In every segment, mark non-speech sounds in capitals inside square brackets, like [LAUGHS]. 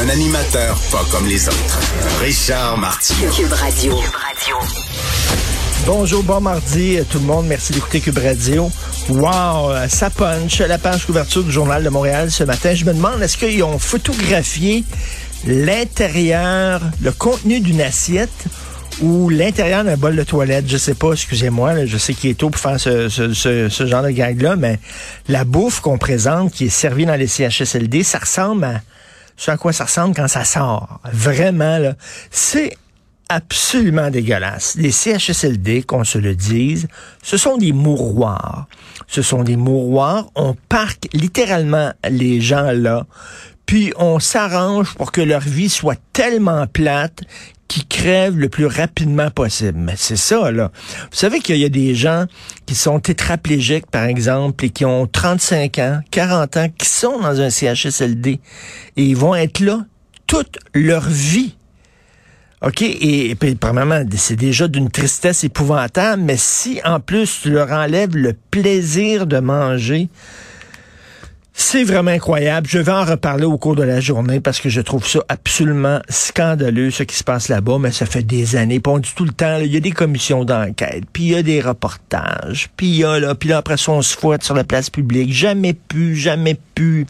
Un animateur pas comme les autres. Richard Martineau. Cube Radio. Bonjour, bon mardi tout le monde. Merci d'écouter Cube Radio. Wow, ça punch la page couverture du Journal de Montréal ce matin. Je me demande, est-ce qu'ils ont photographié l'intérieur, le contenu d'une assiette ou l'intérieur d'un bol de toilette? Je sais pas, excusez-moi, là, je sais qu'il est tôt pour faire ce, ce, ce, ce genre de gag-là, mais la bouffe qu'on présente, qui est servie dans les CHSLD, ça ressemble à ce à quoi ça ressemble quand ça sort. Vraiment, là. C'est absolument dégueulasse. Les CHSLD, qu'on se le dise, ce sont des mouroirs. Ce sont des mouroirs. On parque littéralement les gens là, puis on s'arrange pour que leur vie soit tellement plate qu'ils crèvent le plus rapidement possible. Mais c'est ça, là. Vous savez qu'il y a des gens qui sont tétraplégiques, par exemple, et qui ont 35 ans, 40 ans, qui sont dans un CHSLD, et ils vont être là toute leur vie. OK, et, et puis, premièrement, c'est déjà d'une tristesse épouvantable, mais si en plus tu leur enlèves le plaisir de manger, c'est vraiment incroyable. Je vais en reparler au cours de la journée parce que je trouve ça absolument scandaleux, ce qui se passe là-bas, mais ça fait des années. Puis on dit tout le temps, il y a des commissions d'enquête, puis il y a des reportages, puis il y a là, puis là, après ça, on se fouette sur la place publique. Jamais pu, jamais pu.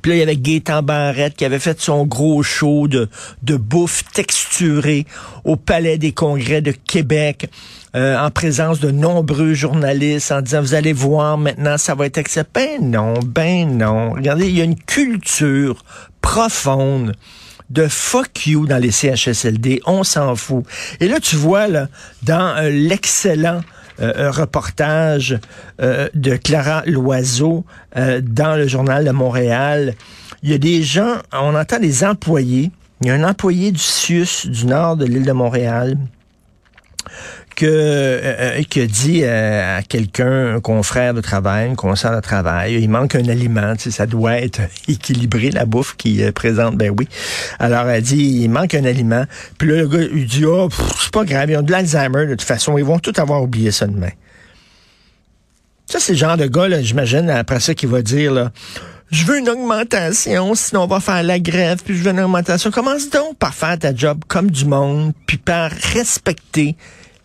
Puis là, il y avait Gaétan Barrette qui avait fait son gros show de, de bouffe texturée au Palais des Congrès de Québec. Euh, en présence de nombreux journalistes en disant vous allez voir maintenant ça va être accepté. Ben non, ben non. Regardez, il y a une culture profonde de fuck you dans les CHSLD, on s'en fout. Et là tu vois là dans euh, l'excellent euh, reportage euh, de Clara Loiseau euh, dans le journal de Montréal. Il y a des gens, on entend des employés. Il y a un employé du CIUS du nord de l'île de Montréal que euh, qui a dit euh, à quelqu'un, un confrère de travail, un conseiller de travail, il manque un aliment, tu sais, ça doit être [LAUGHS] équilibré la bouffe qui est présente, ben oui. Alors elle dit il manque un aliment, puis là le gars il dit oh c'est pas grave, ils ont de l'Alzheimer de toute façon, ils vont tout avoir oublié ça demain. Ça c'est le genre de gars j'imagine après ça qui va dire là je veux une augmentation, sinon on va faire la grève, puis je veux une augmentation. Commence donc par faire ta job comme du monde, puis par respecter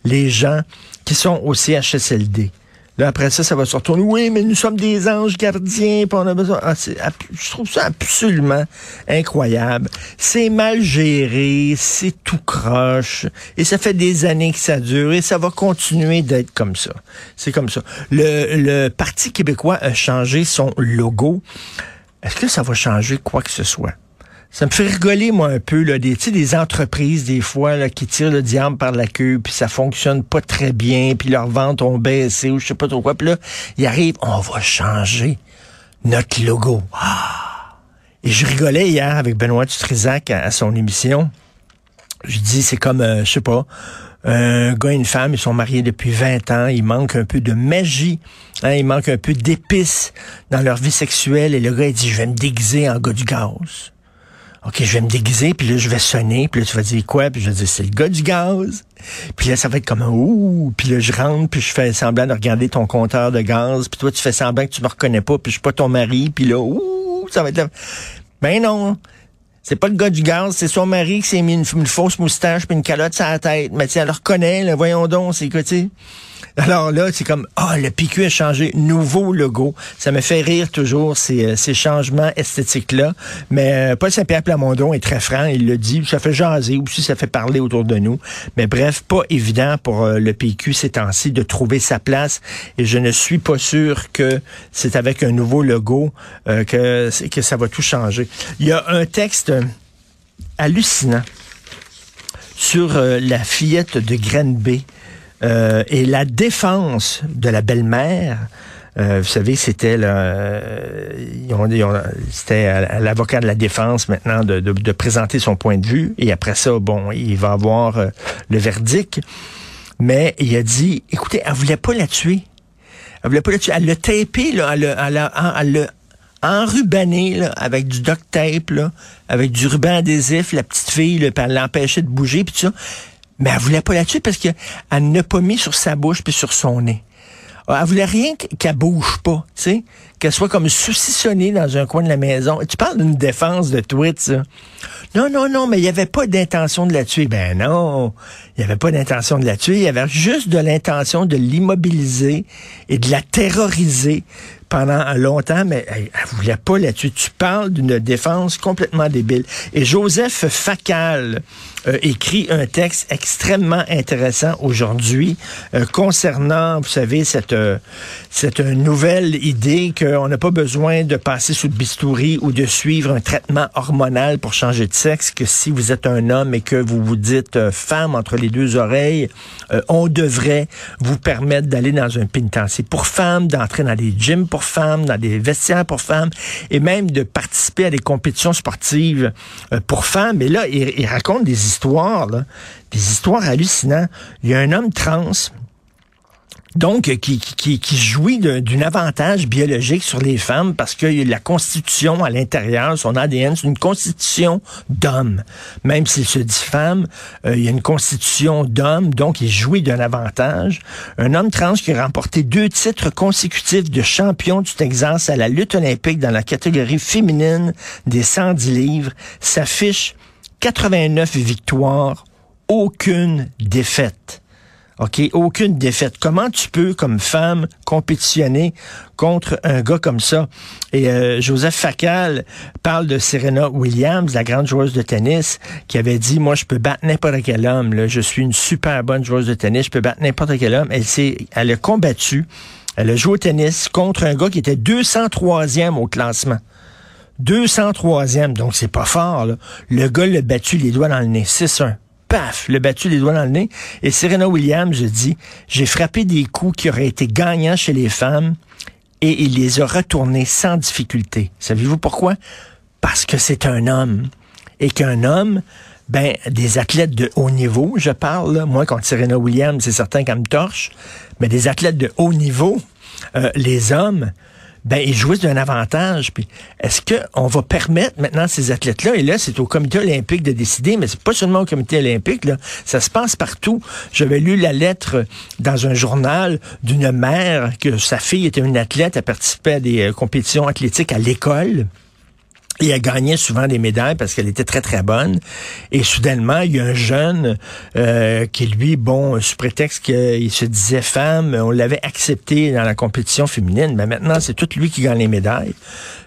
les gens qui sont au CHSLD. Là, après ça, ça va se retourner. Oui, mais nous sommes des anges gardiens, puis on a besoin. Ah, je trouve ça absolument incroyable. C'est mal géré, c'est tout croche, et ça fait des années que ça dure, et ça va continuer d'être comme ça. C'est comme ça. Le Parti québécois a changé son logo. Est-ce que ça va changer quoi que ce soit? Ça me fait rigoler, moi, un peu, là, des, des entreprises, des fois, là, qui tirent le diable par la queue, puis ça fonctionne pas très bien, puis leurs ventes ont baissé, ou je sais pas trop quoi. Puis là, ils arrivent, on va changer notre logo. Ah! Et je rigolais hier avec Benoît Dutrisac à, à son émission. Je dis, c'est comme, euh, je sais pas, un gars et une femme, ils sont mariés depuis 20 ans, il manque un peu de magie, hein, il manque un peu d'épices dans leur vie sexuelle, et le gars, il dit, je vais me déguiser en gars du gaz. OK, je vais me déguiser, puis là, je vais sonner, puis là, tu vas dire quoi? Puis je vais dire, c'est le gars du gaz. Puis là, ça va être comme ouh, puis là, je rentre, puis je fais semblant de regarder ton compteur de gaz, puis toi, tu fais semblant que tu me reconnais pas, puis je suis pas ton mari, puis là, ouh, ça va être là. Ben non, c'est pas le gars du gaz, c'est son mari qui s'est mis une, fausse moustache puis une calotte sur la tête. Mais tu elle le reconnaît, là, voyons donc, c'est que, tu alors là, c'est comme, ah, oh, le PQ a changé, nouveau logo. Ça me fait rire toujours, ces, ces changements esthétiques-là. Mais euh, Paul Saint-Pierre Plamondon est très franc, il le dit, ça fait jaser, aussi ça fait parler autour de nous. Mais bref, pas évident pour euh, le PQ ces temps-ci de trouver sa place. Et je ne suis pas sûr que c'est avec un nouveau logo euh, que, que ça va tout changer. Il y a un texte hallucinant sur euh, la fillette de Granby. Euh, et la défense de la belle-mère vous savez, c'était c'était à, l'avocat de la défense maintenant de, de, présenter son point de vue. Et après ça, bon, il va avoir le verdict. Mais il a dit, écoutez, elle voulait pas la tuer. Elle voulait pas la tuer. Elle l'a tapé, là, elle l'a enrubané là, avec du duct tape, là, avec du ruban adhésif, la petite fille, là, elle l'empêchait de bouger, puis tout ça. Mais elle voulait pas la tuer parce qu'elle n'a pas mis sur sa bouche puis sur son nez. Elle voulait rien qu'elle bouge pas, tu sais, qu'elle soit comme saucissonnée dans un coin de la maison. tu parles d'une défense de tweet. Non, non, non, mais il n'y avait pas d'intention de la tuer. Ben non, il n'y avait pas d'intention de la tuer. Il y avait juste de l'intention de l'immobiliser et de la terroriser pendant longtemps, mais elle, elle voulait pas là-dessus. Tu parles d'une défense complètement débile. Et Joseph Facal euh, écrit un texte extrêmement intéressant aujourd'hui euh, concernant, vous savez, cette, euh, cette nouvelle idée qu'on n'a pas besoin de passer sous le bistouri ou de suivre un traitement hormonal pour changer de sexe, que si vous êtes un homme et que vous vous dites femme entre les deux oreilles, on devrait vous permettre d'aller dans un pénitencier pour femmes, d'entrer dans des gyms pour femmes, dans des vestiaires pour femmes, et même de participer à des compétitions sportives euh, pour femmes. Et là, il, raconte des histoires, des histoires hallucinantes. Il y a un homme trans donc qui jouit d'un avantage biologique sur les femmes parce que la constitution à l'intérieur, son ADN, c'est une constitution d'homme. Même s'il se dit femme, euh, il y a une constitution d'homme, donc il jouit d'un avantage. Un homme trans qui a remporté deux titres consécutifs de champion du Texas à la lutte olympique dans la catégorie féminine des 110 livres s'affiche 89 victoires, aucune défaite. OK, aucune défaite. Comment tu peux, comme femme, compétitionner contre un gars comme ça? Et euh, Joseph Facal parle de Serena Williams, la grande joueuse de tennis, qui avait dit, moi, je peux battre n'importe quel homme. Je suis une super bonne joueuse de tennis. Je peux battre n'importe quel homme. Elle, elle a combattu. Elle a joué au tennis contre un gars qui était 203e au classement. 203e, donc c'est pas fort. Là. Le gars l'a battu les doigts dans le nez. 6-1 paf, le battu les doigts dans le nez. Et Serena Williams, dis, j'ai frappé des coups qui auraient été gagnants chez les femmes et il les a retournés sans difficulté. Savez-vous pourquoi? Parce que c'est un homme. Et qu'un homme, ben, des athlètes de haut niveau, je parle, moi, contre Serena Williams, c'est certain qu'elle me torche, mais des athlètes de haut niveau, euh, les hommes, ben ils jouissent d'un avantage. Puis est-ce qu'on va permettre maintenant ces athlètes-là, et là, c'est au comité olympique de décider, mais c'est pas seulement au comité olympique, là, ça se passe partout. J'avais lu la lettre dans un journal d'une mère que sa fille était une athlète, elle participait à des euh, compétitions athlétiques à l'école. Et elle gagnait souvent des médailles parce qu'elle était très, très bonne. Et soudainement, il y a un jeune euh, qui, lui, bon, sous prétexte qu'il se disait femme, on l'avait accepté dans la compétition féminine. Mais maintenant, c'est tout lui qui gagne les médailles.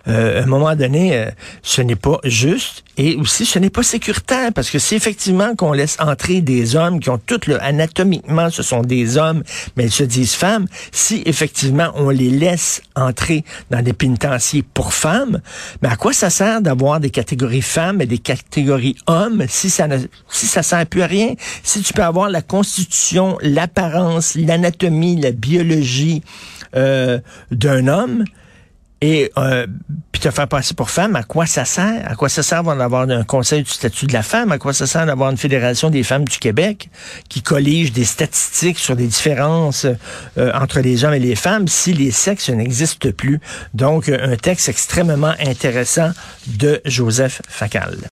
Euh, à un moment donné, euh, ce n'est pas juste et aussi ce n'est pas sécuritaire parce que c'est effectivement qu'on laisse entrer des hommes qui ont tout le anatomiquement ce sont des hommes mais ils se disent femmes. Si effectivement on les laisse entrer dans des pénitenciers pour femmes, mais à quoi ça sert d'avoir des catégories femmes et des catégories hommes si ça ne si ça sert plus à rien. Si tu peux avoir la constitution, l'apparence, l'anatomie, la biologie euh, d'un homme et euh, puis te faire passer pour femme, à quoi ça sert? À quoi ça sert d'avoir un conseil du statut de la femme? À quoi ça sert d'avoir une fédération des femmes du Québec qui collige des statistiques sur des différences euh, entre les hommes et les femmes si les sexes n'existent plus? Donc, un texte extrêmement intéressant de Joseph Facal.